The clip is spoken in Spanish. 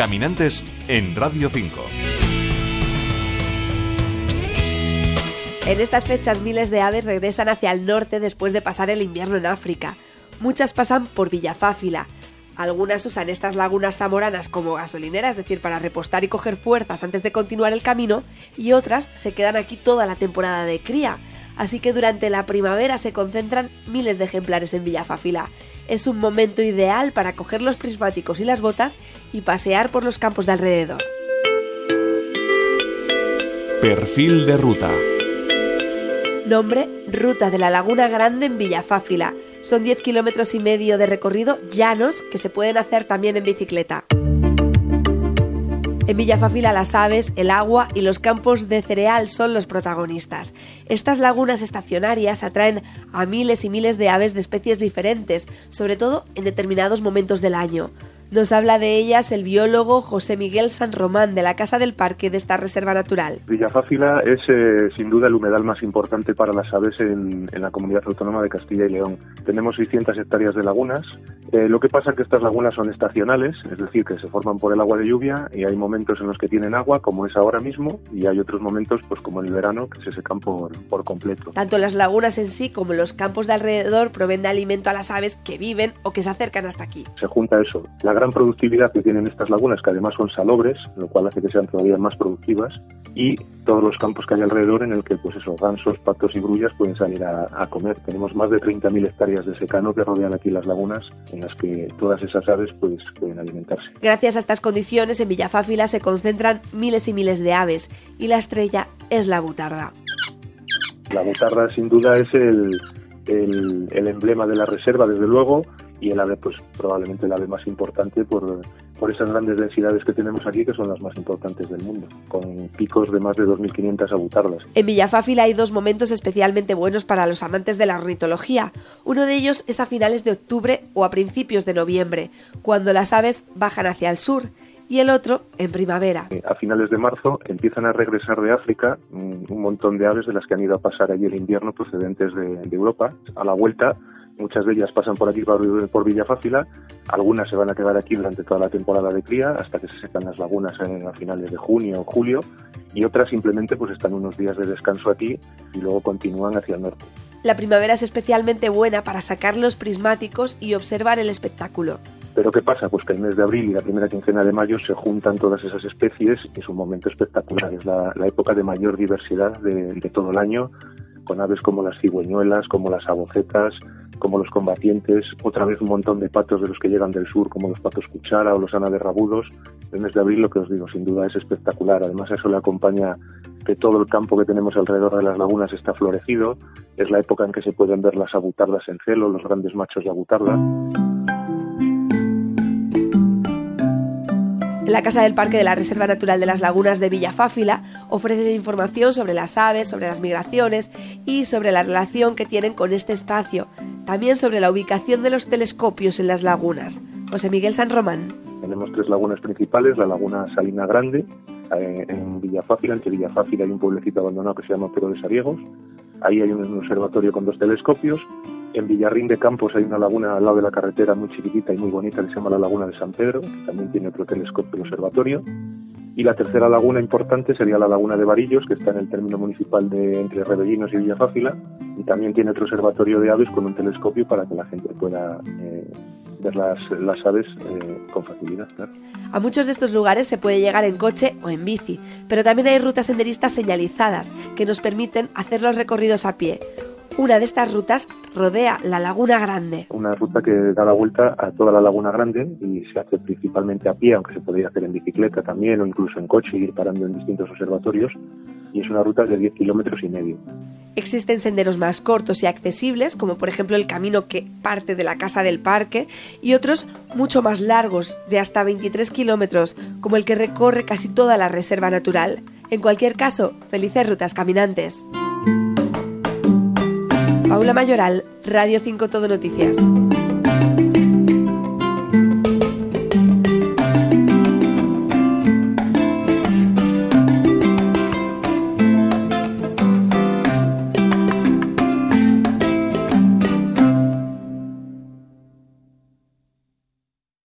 Caminantes en Radio 5. En estas fechas miles de aves regresan hacia el norte después de pasar el invierno en África. Muchas pasan por Villafáfila. Algunas usan estas lagunas zamoranas como gasolinera, es decir, para repostar y coger fuerzas antes de continuar el camino, y otras se quedan aquí toda la temporada de cría. Así que durante la primavera se concentran miles de ejemplares en Villafáfila. Es un momento ideal para coger los prismáticos y las botas y pasear por los campos de alrededor. Perfil de ruta. Nombre, Ruta de la Laguna Grande en Villafáfila. Son 10 kilómetros y medio de recorrido llanos que se pueden hacer también en bicicleta. En Villafáfila las aves, el agua y los campos de cereal son los protagonistas. Estas lagunas estacionarias atraen a miles y miles de aves de especies diferentes, sobre todo en determinados momentos del año. Nos habla de ellas el biólogo José Miguel San Román de la Casa del Parque de esta reserva natural. Villafáfila es eh, sin duda el humedal más importante para las aves en, la comunidad autónoma de Castilla y León. Tenemos 600 hectáreas de lagunas. Eh, lo que pasa es que estas lagunas son estacionales, es decir, que se forman por el agua de lluvia y hay momentos en los que tienen agua, como es ahora mismo, y hay otros momentos, pues como en el verano, que se secan por, por completo. Tanto las lagunas en sí como los campos de alrededor proveen de alimento a las aves que viven o que se acercan hasta aquí. Se junta eso, la gran productividad que tienen estas lagunas, que además son salobres, lo cual hace que sean todavía más productivas, y todos los campos que hay alrededor en el que, pues eso, gansos, patos y grullas pueden salir a, comer. Tenemos más de 30.000 hectáreas de secano que rodean aquí las lagunas, en las que todas esas aves pues, pueden alimentarse. Gracias a estas condiciones, en Villafáfila se concentran miles y miles de aves, y la estrella es la butarda. La butarda, sin duda, es el, el emblema de la reserva, desde luego, y el ave pues probablemente el ave más importante por, por esas grandes densidades que tenemos aquí que son las más importantes del mundo, con picos de más de 2.500 abutardas. En Villafáfila hay dos momentos especialmente buenos para los amantes de la ornitología. Uno de ellos es a finales de octubre o a principios de noviembre, cuando las aves bajan hacia el sur y el otro en primavera. A finales de marzo empiezan a regresar de África un montón de aves de las que han ido a pasar allí el invierno procedentes de, de Europa. A la vuelta Muchas de ellas pasan por aquí por, Villafácila, algunas se van a quedar aquí durante toda la temporada de cría hasta que se secan las lagunas a finales de junio o julio y otras simplemente pues están unos días de descanso aquí y luego continúan hacia el norte. La primavera es especialmente buena para sacar los prismáticos y observar el espectáculo. Pero ¿qué pasa? Pues que el mes de abril y la primera quincena de mayo se juntan todas esas especies y es un momento espectacular. Es la, época de mayor diversidad de, de, todo el año, con aves como las cigüeñuelas, como las abocetas, como los combatientes, otra vez un montón de patos de los que llegan del sur, como los patos cuchara o los rabudos. El mes de abril, lo que os digo, sin duda es espectacular. Además, a eso le acompaña que todo el campo que tenemos alrededor de las lagunas está florecido. Es la época en que se pueden ver las abutardas en celo, los grandes machos de abutarda. La Casa del Parque de la Reserva Natural de las Lagunas de Villafáfila ofrecen información sobre las aves, sobre las migraciones y sobre la relación que tienen con este espacio, también sobre la ubicación de los telescopios en las lagunas. José Miguel San Román. Tenemos tres lagunas principales, la laguna Salina Grande, eh, en Villafáfila, entre Villafácila hay un pueblecito abandonado que se llama Pero de Sariegos, ahí hay un observatorio con dos telescopios, en Villarrín de Campos hay una laguna al lado de la carretera muy chiquitita y muy bonita que se llama la Laguna de San Pedro, que también tiene otro telescopio y observatorio. Y la tercera laguna importante sería la Laguna de Varillos, que está en el término municipal de entre Rebellinos y Villafáfila, y también tiene otro observatorio de aves con un telescopio para que la gente pueda eh, ver las, aves eh, con facilidad. A muchos de estos lugares se puede llegar en coche o en bici, pero también hay rutas senderistas señalizadas que nos permiten hacer los recorridos a pie. Una de estas rutas rodea la Laguna Grande. Una ruta que da la vuelta a toda la Laguna Grande y se hace principalmente a pie, aunque se podría hacer en bicicleta también o incluso en coche y ir parando en distintos observatorios. Y es una ruta de 10 kilómetros y medio. Existen senderos más cortos y accesibles, como por ejemplo el camino que parte de la casa del parque, y otros mucho más largos, de hasta 23 kilómetros, como el que recorre casi toda la reserva natural. En cualquier caso, felices rutas caminantes. Paula Mayoral, Radio 5 Todo Noticias.